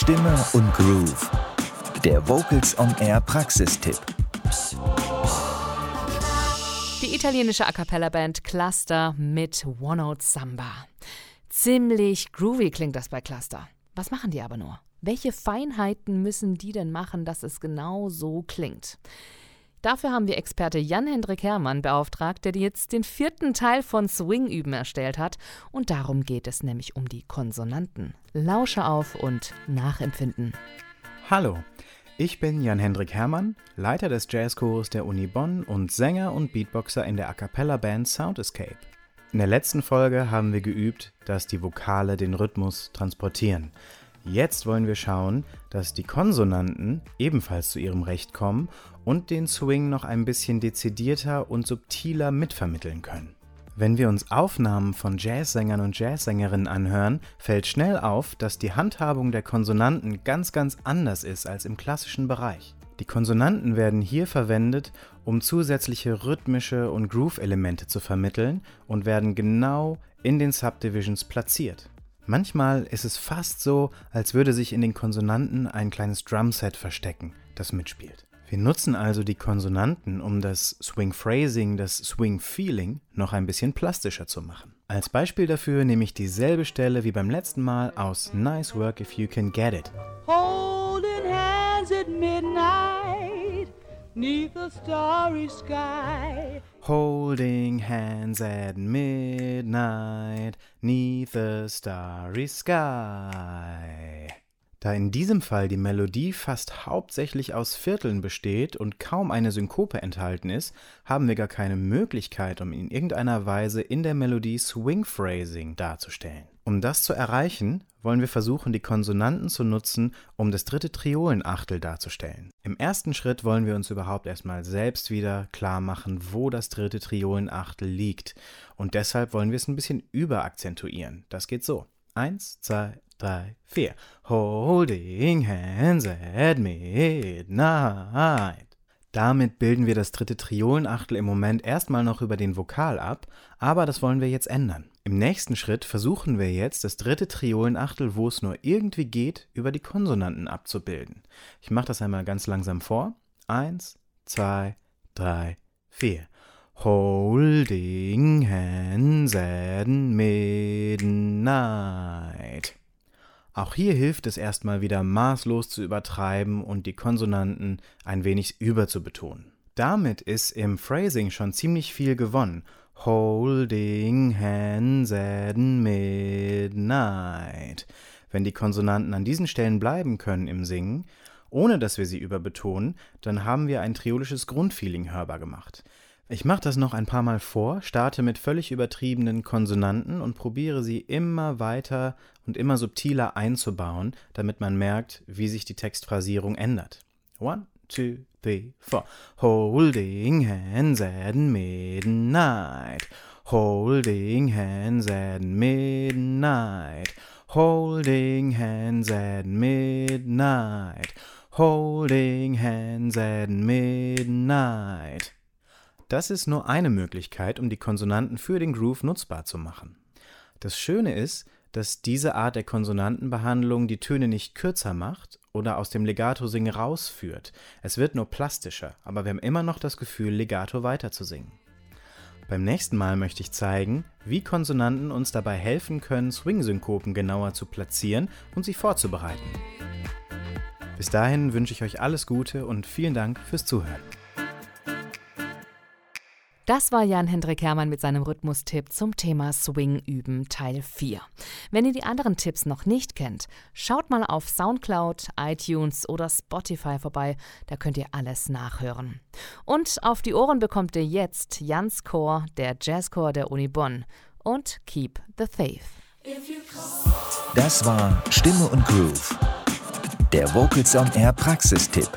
Stimme und Groove. Der Vocals on Air Praxistipp. Die italienische A cappella Band Cluster mit One Note Samba. Ziemlich groovy klingt das bei Cluster. Was machen die aber nur? Welche Feinheiten müssen die denn machen, dass es genau so klingt? Dafür haben wir Experte Jan-Hendrik Herrmann beauftragt, der jetzt den vierten Teil von Swing üben erstellt hat. Und darum geht es nämlich um die Konsonanten. Lausche auf und nachempfinden. Hallo, ich bin Jan-Hendrik Herrmann, Leiter des Jazzchors der Uni Bonn und Sänger und Beatboxer in der A cappella Band Sound Escape. In der letzten Folge haben wir geübt, dass die Vokale den Rhythmus transportieren. Jetzt wollen wir schauen, dass die Konsonanten ebenfalls zu ihrem Recht kommen und den Swing noch ein bisschen dezidierter und subtiler mitvermitteln können. Wenn wir uns Aufnahmen von Jazzsängern und Jazzsängerinnen anhören, fällt schnell auf, dass die Handhabung der Konsonanten ganz, ganz anders ist als im klassischen Bereich. Die Konsonanten werden hier verwendet, um zusätzliche rhythmische und Groove-Elemente zu vermitteln und werden genau in den Subdivisions platziert. Manchmal ist es fast so, als würde sich in den Konsonanten ein kleines Drumset verstecken, das mitspielt. Wir nutzen also die Konsonanten, um das Swing Phrasing, das Swing Feeling noch ein bisschen plastischer zu machen. Als Beispiel dafür nehme ich dieselbe Stelle wie beim letzten Mal aus Nice Work If You Can Get It. Holding hands at midnight, neath a starry sky. Holding hands at midnight, neath a starry sky. Da in diesem Fall die Melodie fast hauptsächlich aus Vierteln besteht und kaum eine Synkope enthalten ist, haben wir gar keine Möglichkeit, um in irgendeiner Weise in der Melodie Swing Phrasing darzustellen. Um das zu erreichen, wollen wir versuchen, die Konsonanten zu nutzen, um das dritte Triolenachtel darzustellen. Im ersten Schritt wollen wir uns überhaupt erstmal selbst wieder klar machen, wo das dritte Triolenachtel liegt. Und deshalb wollen wir es ein bisschen überakzentuieren. Das geht so. Eins, zwei, drei, vier. Holding hands at midnight. Damit bilden wir das dritte Triolenachtel im Moment erstmal noch über den Vokal ab, aber das wollen wir jetzt ändern. Im nächsten Schritt versuchen wir jetzt, das dritte Triolenachtel, wo es nur irgendwie geht, über die Konsonanten abzubilden. Ich mache das einmal ganz langsam vor. Eins, zwei, drei, vier. Holding hands at midnight. Auch hier hilft es erstmal wieder maßlos zu übertreiben und die Konsonanten ein wenig überzubetonen. Damit ist im Phrasing schon ziemlich viel gewonnen. Holding hands at midnight. Wenn die Konsonanten an diesen Stellen bleiben können im Singen, ohne dass wir sie überbetonen, dann haben wir ein triolisches Grundfeeling hörbar gemacht. Ich mache das noch ein paar Mal vor, starte mit völlig übertriebenen Konsonanten und probiere sie immer weiter und immer subtiler einzubauen, damit man merkt, wie sich die Textphrasierung ändert. One, two, three, four. Holding hands at midnight. Holding hands at midnight. Holding hands at midnight. Holding hands at midnight. Das ist nur eine Möglichkeit, um die Konsonanten für den Groove nutzbar zu machen. Das Schöne ist, dass diese Art der Konsonantenbehandlung die Töne nicht kürzer macht oder aus dem Legato-Singen rausführt. Es wird nur plastischer, aber wir haben immer noch das Gefühl, Legato weiterzusingen. Beim nächsten Mal möchte ich zeigen, wie Konsonanten uns dabei helfen können, Swing-Synkopen genauer zu platzieren und sie vorzubereiten. Bis dahin wünsche ich euch alles Gute und vielen Dank fürs Zuhören. Das war Jan-Hendrik Herrmann mit seinem Rhythmustipp zum Thema Swing üben Teil 4. Wenn ihr die anderen Tipps noch nicht kennt, schaut mal auf Soundcloud, iTunes oder Spotify vorbei, da könnt ihr alles nachhören. Und auf die Ohren bekommt ihr jetzt Jans Chor, der Jazzchor der Uni Bonn und Keep the Faith. Das war Stimme und Groove. Der Vocals on Air Praxistipp.